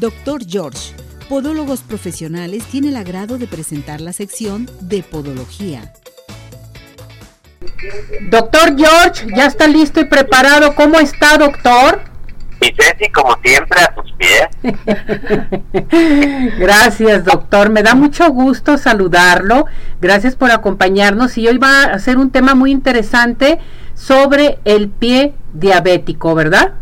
Doctor George, Podólogos Profesionales, tiene el agrado de presentar la sección de Podología. Doctor George, ya está listo y preparado. ¿Cómo está, doctor? Y Ceci, como siempre, a tus pies. Gracias, doctor. Me da mucho gusto saludarlo. Gracias por acompañarnos. Y hoy va a ser un tema muy interesante sobre el pie diabético, ¿verdad?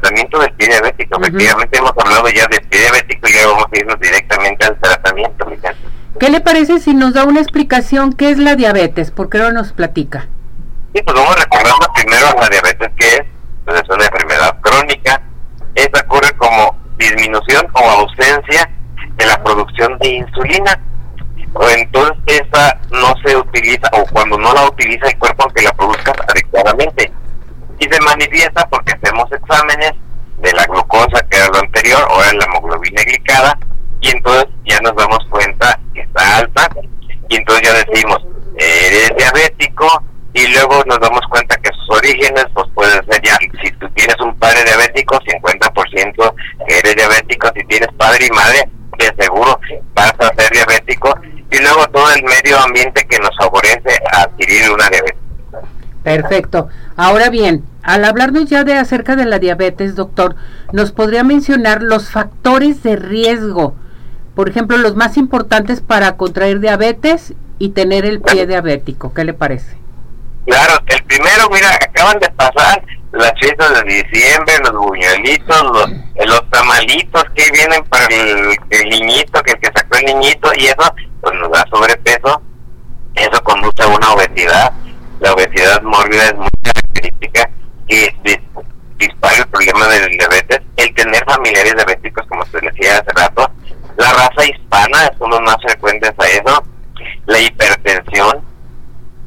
Tratamiento pie diabético. Efectivamente, hemos hablado ya del pie diabético y ahora vamos a irnos directamente al tratamiento, ¿Qué le parece si nos da una explicación qué es la diabetes? ¿Por qué no nos platica? Sí, pues vamos recordando primero la diabetes, que es es una enfermedad crónica. Esta ocurre como disminución o ausencia de la producción de insulina. O entonces esa no se utiliza o cuando no la utiliza el cuerpo aunque la produzca adecuadamente. Y se manifiesta porque hacemos exámenes Perfecto. Ahora bien, al hablarnos ya de acerca de la diabetes, doctor, ¿nos podría mencionar los factores de riesgo? Por ejemplo, los más importantes para contraer diabetes y tener el pie diabético. ¿Qué le parece? Claro, el primero, mira, acaban de pasar las fiestas de diciembre, los buñuelitos, los, los tamalitos que vienen para el, niñito, que que sacó el niñito, y eso pues nos da sobrepeso, eso conduce a una obesidad. La obesidad mórbida es muy característica y dispara el problema del diabetes. El tener familiares diabéticos, como se decía hace rato, la raza hispana son los más frecuentes a eso, la hipertensión,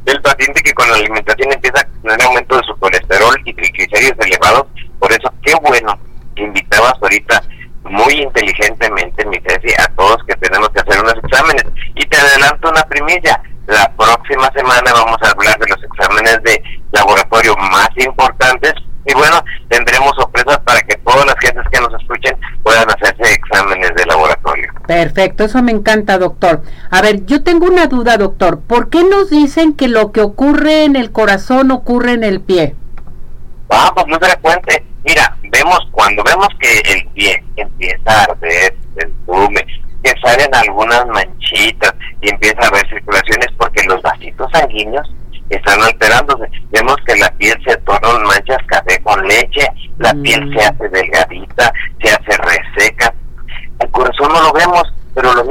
del paciente que con la alimentación empieza a tener aumento de su colesterol y triglicéridos elevados. Por eso, qué bueno que invitabas ahorita muy inteligentemente, mi Ceci, a todos que tenemos que hacer unos exámenes. Y te adelanto una primicia. La próxima semana vamos a hablar de los exámenes de laboratorio más importantes y bueno, tendremos sorpresas para que todas las gentes que nos escuchen puedan hacerse exámenes de laboratorio. Perfecto, eso me encanta, doctor. A ver, yo tengo una duda, doctor. ¿Por qué nos dicen que lo que ocurre en el corazón ocurre en el pie? Ah, pues muy frecuente. Mira, vemos cuando vemos que el pie empieza a arder, el volumen, que salen algunas manchitas y empieza a haber circulaciones porque los vasitos sanguíneos están alterándose. Vemos que la piel se torna manchas café con leche, la piel se mm. hace delgadita, se hace reseca. El corazón no lo vemos,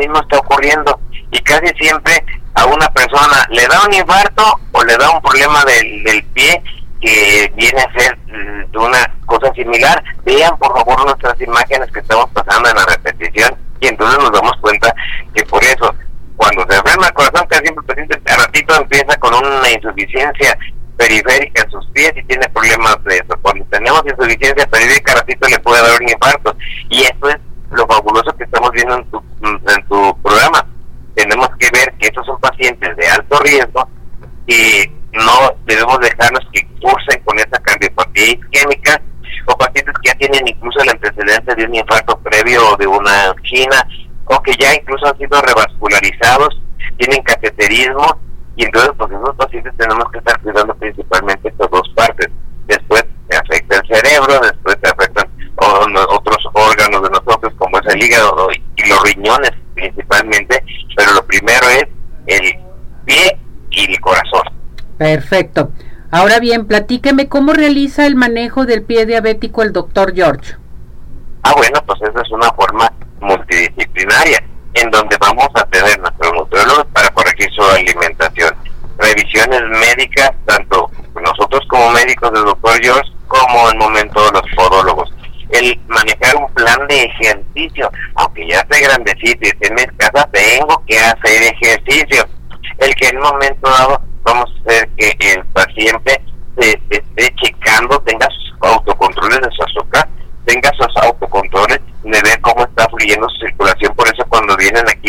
mismo está ocurriendo. Y casi siempre a una persona le da un infarto o le da un problema del, del pie que viene a ser mm, de una cosa similar. Vean por favor nuestras imágenes que estamos pasando en la repetición y entonces nos damos cuenta que por eso cuando se enferma el corazón, casi siempre a ratito empieza con una insuficiencia periférica en sus pies y tiene problemas de eso. Cuando tenemos insuficiencia periférica, a ratito le puede dar un infarto. Y esto es lo fabuloso que estamos viendo en tu, en tu programa. Tenemos que ver que estos son pacientes de alto riesgo y no debemos dejarnos que cursen con esa cardiopatía isquémica o pacientes que ya tienen incluso el antecedente de un infarto previo o de una angina o que ya incluso han sido revascularizados, tienen cateterismo, y entonces pues esos pacientes tenemos que estar cuidando principalmente estas dos partes. Después afecta el cerebro, después Perfecto. Ahora bien, platíqueme cómo realiza el manejo del pie diabético el doctor George. Ah, bueno, pues esa es una forma multidisciplinaria, en donde vamos a tener nuestros nutriólogos para corregir su alimentación, revisiones médicas, tanto nosotros como médicos del doctor George, como en momento los podólogos. El manejar un plan de ejercicio, aunque ya esté grandecito y esté en mi casa, tengo que hacer ejercicio. El que en un momento dado que el paciente se esté checando, tenga sus autocontroles de su azúcar, tenga sus autocontroles de ver cómo está fluyendo su circulación. Por eso cuando vienen aquí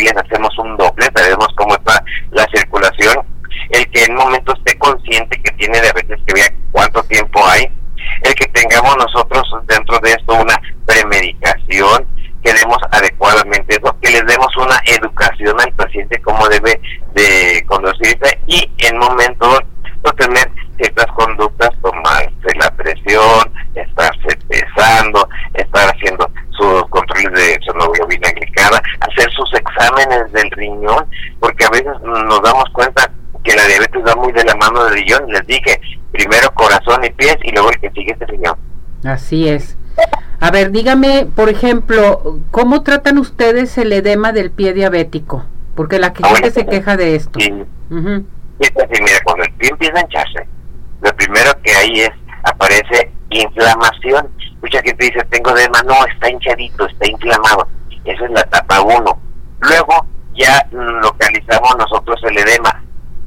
hemoglobina hacer sus exámenes del riñón, porque a veces nos damos cuenta que la diabetes va muy de la mano del riñón. Les dije, primero corazón y pies y luego el que sigue es el riñón. Así es. A ver, dígame, por ejemplo, ¿cómo tratan ustedes el edema del pie diabético? Porque la gente se queja de esto. Sí. Uh -huh. es así, mira, cuando el pie empieza a hincharse, lo primero que hay es, aparece inflamación Mucha gente dice, tengo edema, no, está hinchadito, está inflamado. Esa es la etapa 1. Luego ya localizamos nosotros el edema.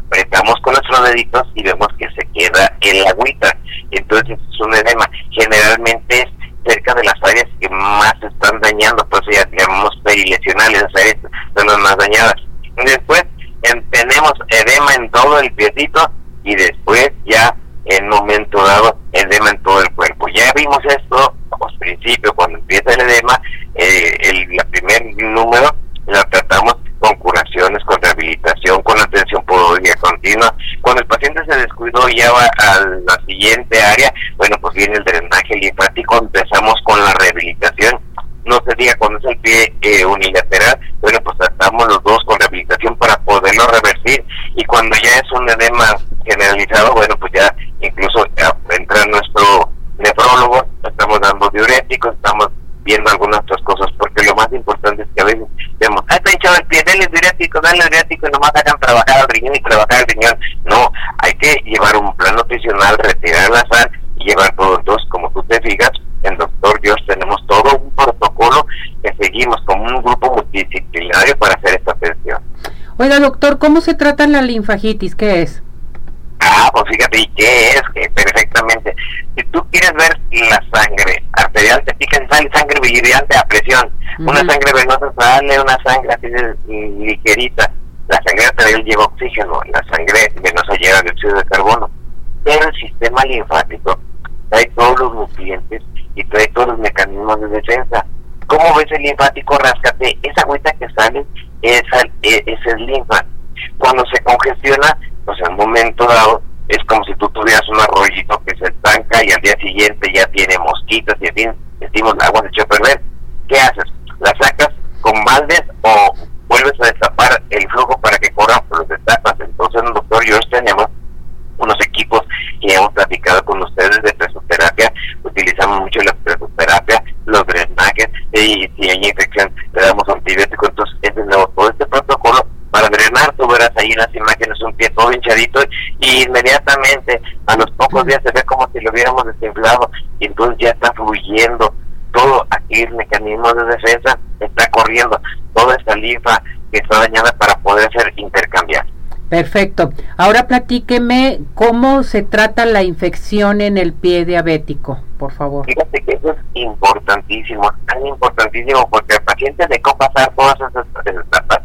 Apretamos con nuestros deditos y vemos que se queda el agüita. Entonces es un edema. Generalmente es cerca de las áreas que más se están dañando, por eso ya llamamos perilesionales, las áreas son las más dañadas. Después en- tenemos edema en todo el piecito y después ya en momento dado edema en todo el cuerpo. Ya vimos esto, al principio, cuando empieza el edema, eh, el la primer número la tratamos con curaciones, con rehabilitación, con atención podológica continua. Cuando el paciente se descuidó y ya va a la siguiente área, bueno, pues viene el drenaje linfático, empezamos con la rehabilitación. No se diga cuando es el pie eh, unilateral, bueno, pues tratamos los dos con rehabilitación para poderlo revertir. Y cuando ya es un edema generalizado, bueno, pues ya incluso ya entra nuestro nefrólogo, estamos dando diuréticos, estamos viendo algunas otras cosas, porque lo más importante es que a veces vemos, ah, está hinchado el pie, denle denle diurético y nomás hagan trabajar al riñón y trabajar al riñón. No, hay que llevar un plan nutricional, retirar la sal y llevar. Entonces, como tú te fijas, en Doctor Dios tenemos todo un protocolo que seguimos como un grupo multidisciplinario para hacer esta atención. Oiga, doctor, ¿cómo se trata la linfagitis? ¿Qué es? Ah, pues fíjate, ¿y qué es? Que perfectamente. Si tú quieres ver la sangre arterial, te fijas sale sangre brillante a presión. Una sangre venosa sale una sangre así de ligerita. La sangre arterial lleva oxígeno, la sangre venosa lleva dióxido de carbono. Pero el sistema linfático trae todos los nutrientes y trae todos los mecanismos de defensa. ¿Cómo ves el linfático? Ráscate. Esa agüita que sale, esa, e- esa es linfa. Cuando se congestiona, pues en un momento dado, es como si tú tuvieras un arroyito que se estanca y al día siguiente ya tiene mosquitas y en fin, decimos agua se echó a perder. ¿Qué haces? ¿La sacas o vuelves a destapar el flujo para que corran por los destapas? Entonces, doctor George tenemos unos equipos que hemos platicado con ustedes de presoterapia, utilizamos mucho la presoterapia, los drenajes, y si hay infección le damos antibiótico, entonces es de nuevo todo este protocolo para drenar, tú verás ahí en las imágenes un pie todo hinchadito y inmediatamente a los pocos días se ve como si lo hubiéramos desinflado y entonces ya está fluyendo todo aquí el mecanismo de defensa está corriendo, toda esta linfa que está dañada para poder ser intercambiada. Perfecto. Ahora platíqueme cómo se trata la infección en el pie diabético, por favor. Fíjate que eso es importantísimo, tan importantísimo porque al paciente dejó pasar todas esas, etapas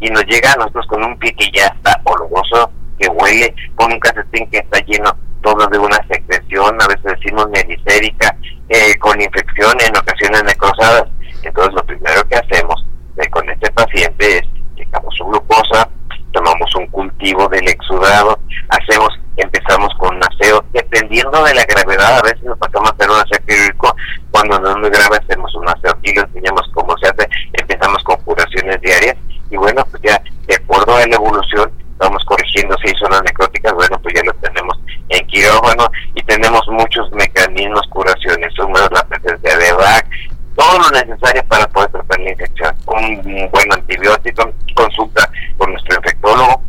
y nos llega a nosotros con un pie que ya está oloroso, que huele, con un calcetín que está lleno todo de una secreción, a veces decimos melisérica, eh, con infección, en ocasiones necrosadas. Entonces lo primero que hacemos eh, con este paciente es checamos su glucosa, tomamos un cultivo del exudado, hacemos, empezamos con un aseo, dependiendo de la gravedad, a veces nos pasamos a hacer un aseo quirúrgico, cuando no es muy grave hacemos un aseo aquí, le enseñamos cómo se hace, empezamos con curaciones diarias, y bueno, pues ya de acuerdo a la evolución, vamos corrigiendo si hay zonas necróticas, bueno, pues ya lo tenemos en quirófano, y tenemos muchos mecanismos, curaciones, húmedos, la presencia de VAC, todo lo necesario para poder tratar la infección. Un buen antibiótico, consulta con nuestro infectólogo.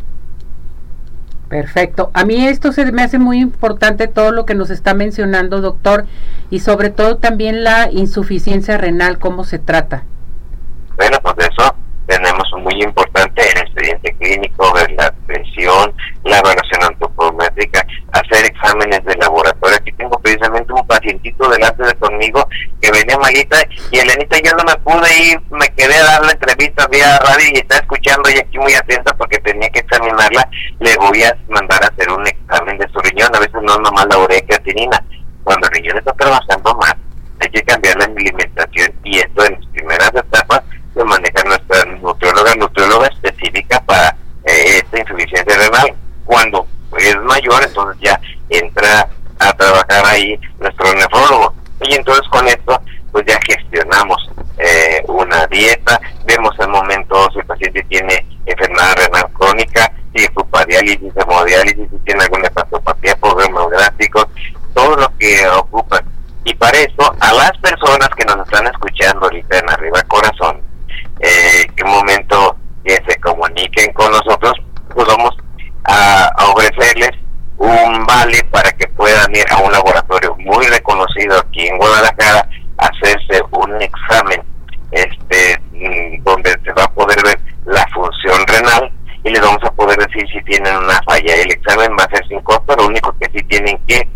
Perfecto. A mí esto se me hace muy importante todo lo que nos está mencionando, doctor, y sobre todo también la insuficiencia renal, cómo se trata. Bueno, pues eso tenemos muy importante el expediente clínico, ver la presión, la evaluación antropométrica, hacer exámenes de laboratorio. Aquí tengo precisamente un pacientito delante de conmigo que venía malita y Elenita yo no me pude ir, me quedé a dar la entrevista vía radio y está escuchando y aquí muy atenta porque tenía que examinarla. Le voy a mandar a hacer un examen de su riñón, a veces no es nomás la urea creatinina. Cuando el riñón está trabajando más, hay que cambiar la alimentación y esto en las primeras etapas lo maneja nuestra nutrióloga, nutrióloga específica para eh, esta insuficiencia renal. Cuando es mayor, entonces ya entra a trabajar ahí nuestro nefrólogo. Y entonces con esto, pues ya gestionamos eh, una dieta, vemos el momento si el paciente tiene enfermedad renal crónica, si ocupa diálisis, hemodiálisis, si tiene alguna hepatopatía por hemográficos, todo lo que ocupan. Y para eso, a las personas que nos están escuchando ahorita en Arriba Corazón, eh, que un momento que se comuniquen con nosotros, pues vamos a, ofrecerles un vale para que puedan ir a un laboratorio muy reconocido aquí en Guadalajara a hacerse un examen este mm, donde se va a poder ver la función renal y les vamos a poder decir si tienen una falla. El examen va a ser sin costo, lo único que sí tienen que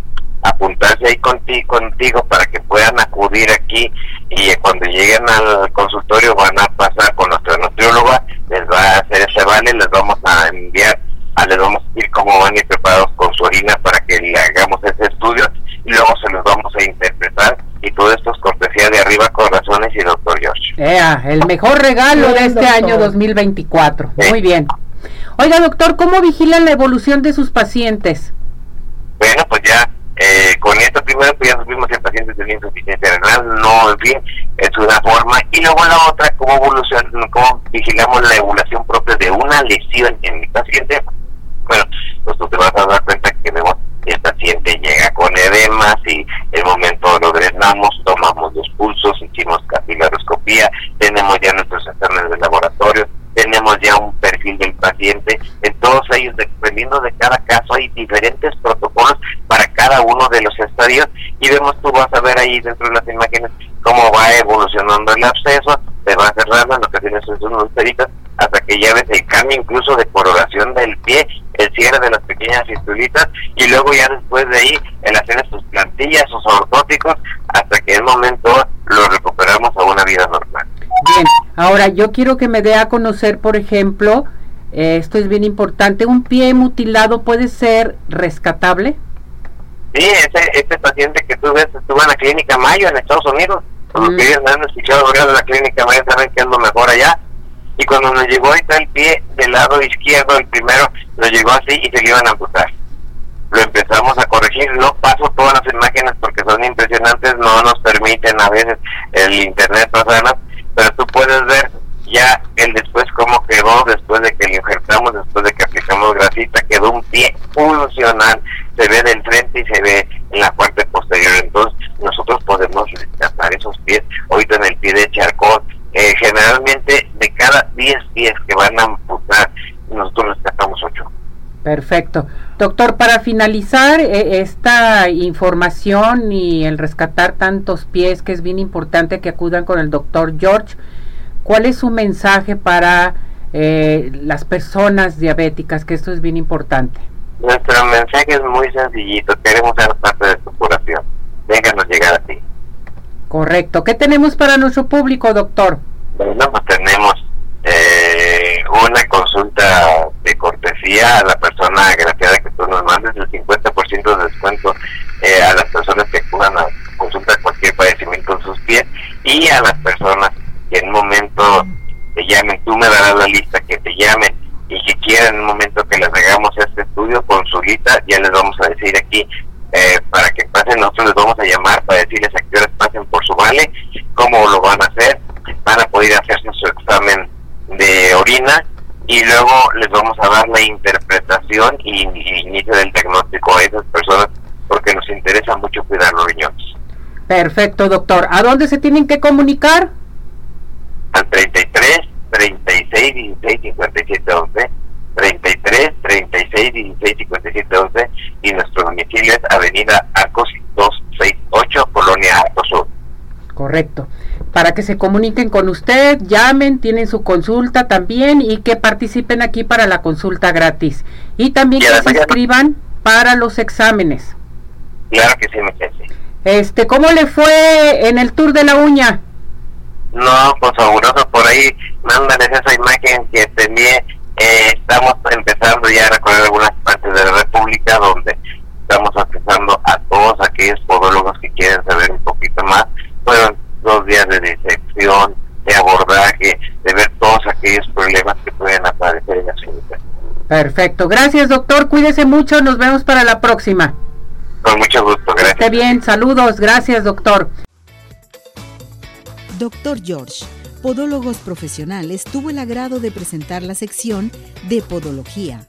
apuntarse ahí contigo, contigo para que puedan acudir aquí y cuando lleguen al consultorio van a pasar con nuestra nutrióloga, les va a hacer ese vale, les vamos a enviar, a, les vamos a decir cómo van a ir preparados con su orina para que le hagamos ese estudio y luego se los vamos a interpretar y todo esto es cortesía de Arriba Corazones y Doctor George. El mejor regalo de este año 2024. Muy bien. Oiga, doctor, ¿cómo vigilan la evolución de sus pacientes? Bueno, pues ya eh, con esto primero pues ya supimos si el paciente tenía insuficiencia renal, no, en fin, es una forma. Y luego la otra, cómo evolución, cómo vigilamos la evolución propia de una lesión en mi paciente. Bueno, pues tú te vas a dar cuenta que vemos el paciente llega con edemas y el momento lo drenamos, tomamos los pulsos, hicimos capilaroscopía, tenemos ya nuestros exámenes de laboratorio, tenemos ya un perfil del paciente, en todos ellos, dependiendo de cada caso, hay diferentes protocolos para cada uno de los estadios y vemos, tú vas a ver ahí dentro de las imágenes cómo va evolucionando el absceso, se va cerrando, en ocasiones son unos peritas, hasta que ya ves el cambio incluso de coloración del pie, el cierre de las pequeñas fistulitas y luego ya después de ahí el hacer sus plantillas, sus ortóticos, hasta que el momento lo recuperamos a una vida normal. Bien, ahora yo quiero que me dé a conocer, por ejemplo, esto es bien importante, ¿un pie mutilado puede ser rescatable? Sí, ese, este paciente que tú ves estuvo en la clínica Mayo en Estados Unidos, como mm. que ellos han escuchado hablar de la clínica Mayo, saben que es lo mejor allá. Y cuando nos llegó ahí está el pie del lado izquierdo, el primero, nos llegó así y se iban a amputar. Lo empezamos a corregir, no paso todas las imágenes porque son impresionantes, no nos permiten a veces el internet pasarlas, pero tú puedes ver ya el cómo después de que lo injertamos, después de que aplicamos grasita, quedó un pie funcional, se ve del frente y se ve en la parte posterior, entonces nosotros podemos rescatar esos pies, ahorita en el pie de charcot, eh, generalmente de cada 10 pies que van a amputar, nosotros rescatamos 8. Perfecto. Doctor, para finalizar eh, esta información y el rescatar tantos pies, que es bien importante que acudan con el doctor George, ¿cuál es su mensaje para eh, las personas diabéticas? Que esto es bien importante. Nuestro mensaje es muy sencillito, queremos ser parte de tu curación. Déjanos llegar a ti. Correcto. ¿Qué tenemos para nuestro público, doctor? Bueno, pues tenemos eh, una consulta de cortesía a la persona agraciada que tú nos mandes, el 50% de descuento eh, a las personas que acudan a consulta cualquier padecimiento en sus pies y a las personas que en un momento te llamen, tú me darás la lista que te llamen y que quieran en un momento que les hagamos este estudio con su lista, ya les vamos a decir aquí eh, para que pasen, nosotros les vamos a llamar para decirles a qué horas pasen por su vale, cómo lo van a hacer, van a poder hacerse su examen de orina y luego les vamos a dar la interpretación y, inicio del diagnóstico a esas personas porque nos interesa mucho cuidar los riñones. Perfecto, doctor. ¿A dónde se tienen que comunicar? Avenida Arcos 268 Colonia Arcos Sur. Correcto para que se comuniquen con usted, llamen, tienen su consulta también y que participen aquí para la consulta gratis. Y también que se inscriban para los exámenes. Claro que sí, me Este, ¿cómo le fue en el tour de la uña? No, pues fabuloso por ahí. Mándales esa imagen que te envié. Eh, estamos empezando ya a recorrer algunas partes de la República donde estamos accesando a todos aquellos podólogos que quieren saber un poquito más. Fueron dos días de disección, de abordaje, de ver todos aquellos problemas que pueden aparecer en la clínica. Perfecto, gracias doctor, cuídese mucho, nos vemos para la próxima. Con mucho gusto, gracias. Esté bien, saludos, gracias doctor. Doctor George, Podólogos Profesionales, tuvo el agrado de presentar la sección de Podología